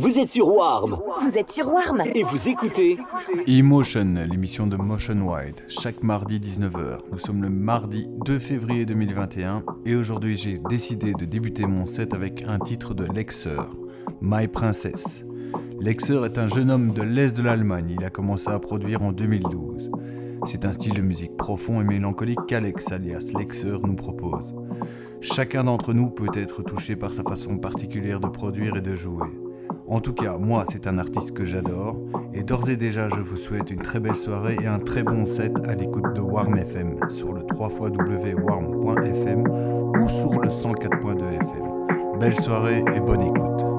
Vous êtes sur Warm Vous êtes sur Warm et vous écoutez Emotion, l'émission de Motion Wide, chaque mardi 19h. Nous sommes le mardi 2 février 2021 et aujourd'hui j'ai décidé de débuter mon set avec un titre de Lexer, My Princess. Lexer est un jeune homme de l'Est de l'Allemagne, il a commencé à produire en 2012. C'est un style de musique profond et mélancolique qu'Alex alias Lexer nous propose. Chacun d'entre nous peut être touché par sa façon particulière de produire et de jouer. En tout cas, moi, c'est un artiste que j'adore, et d'ores et déjà, je vous souhaite une très belle soirée et un très bon set à l'écoute de Warm FM sur le 3xwwarm.fm ou sur le 104.2 FM. Belle soirée et bonne écoute.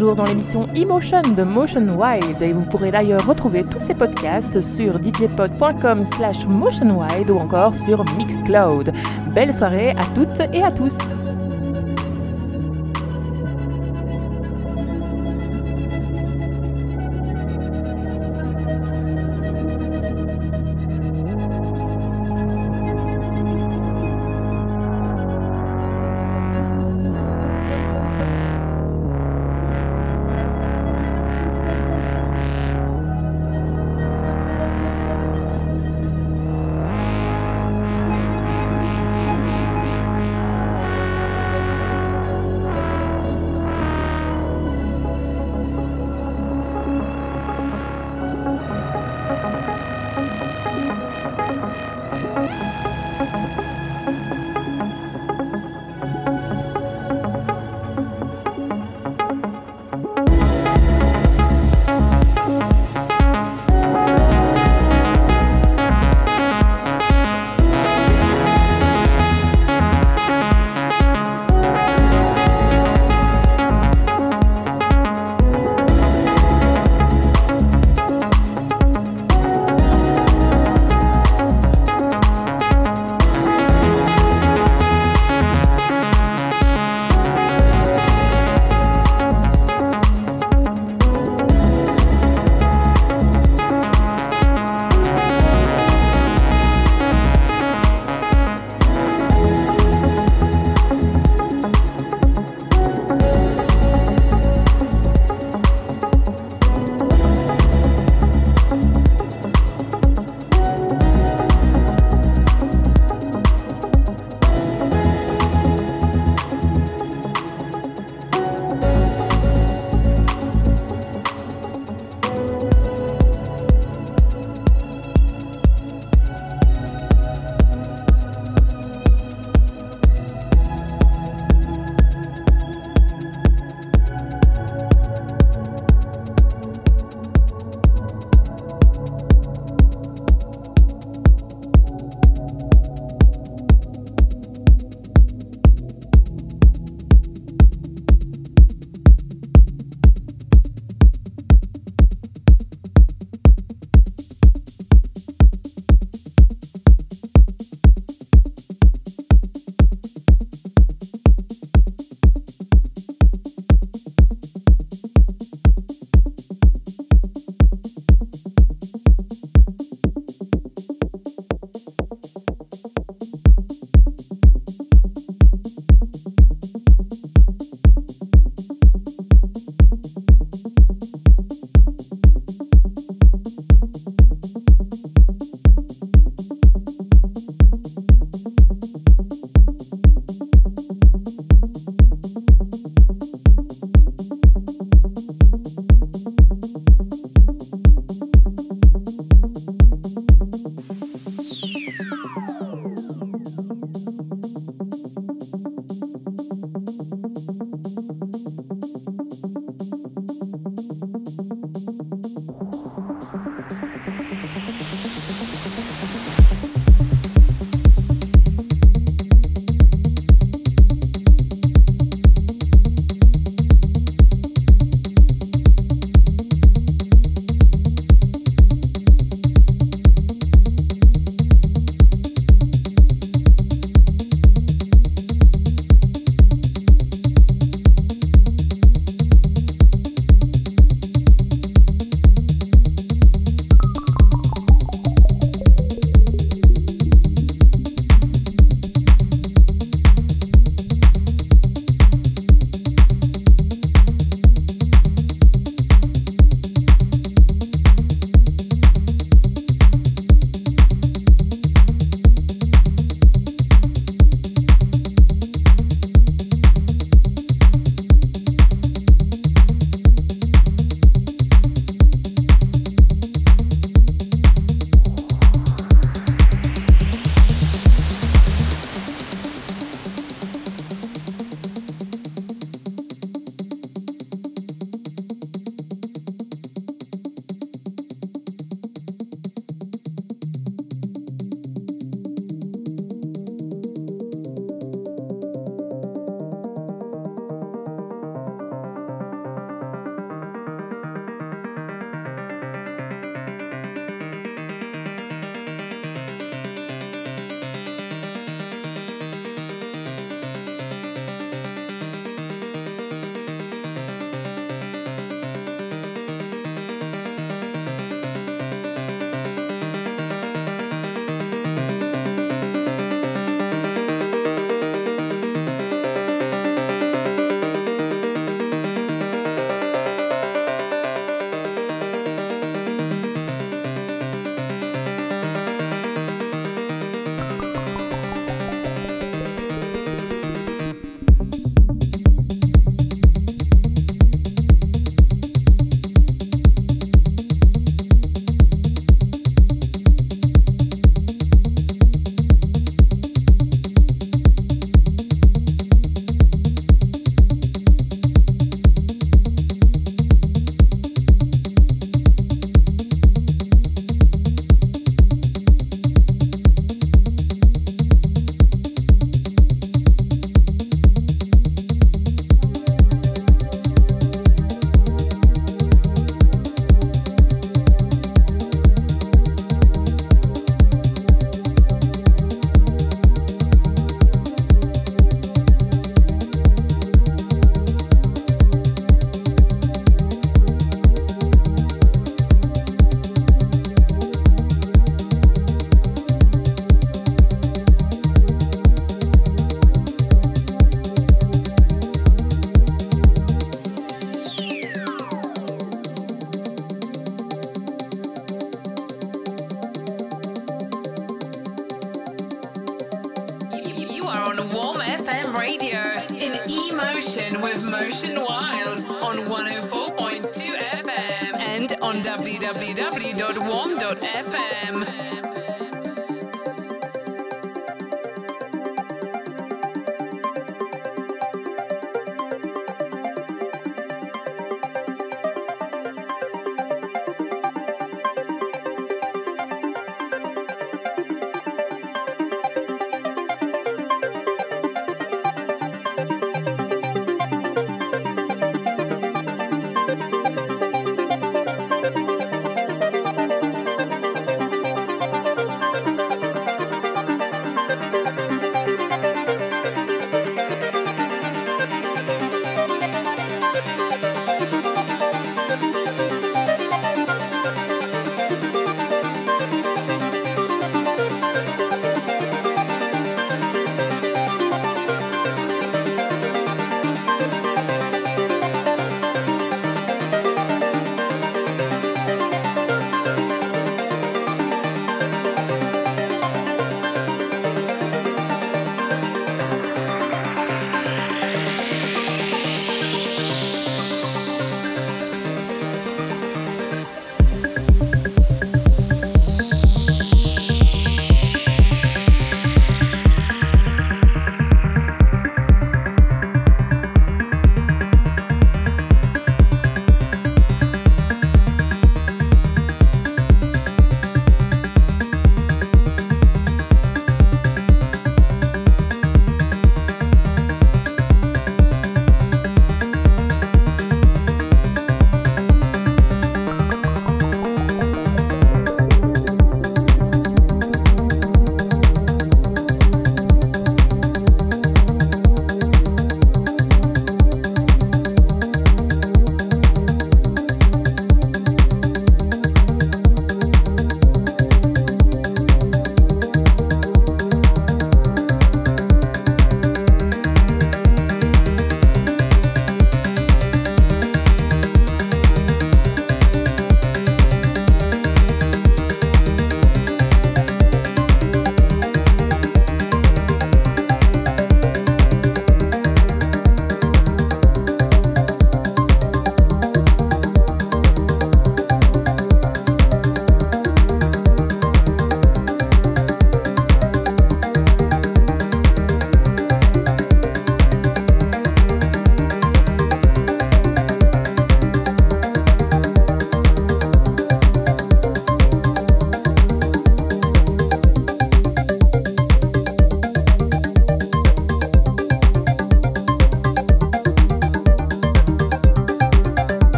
Dans l'émission Emotion de Motion Wide et vous pourrez d'ailleurs retrouver tous ces podcasts sur djpod.com slash motionwide ou encore sur Mixcloud. Belle soirée à toutes et à tous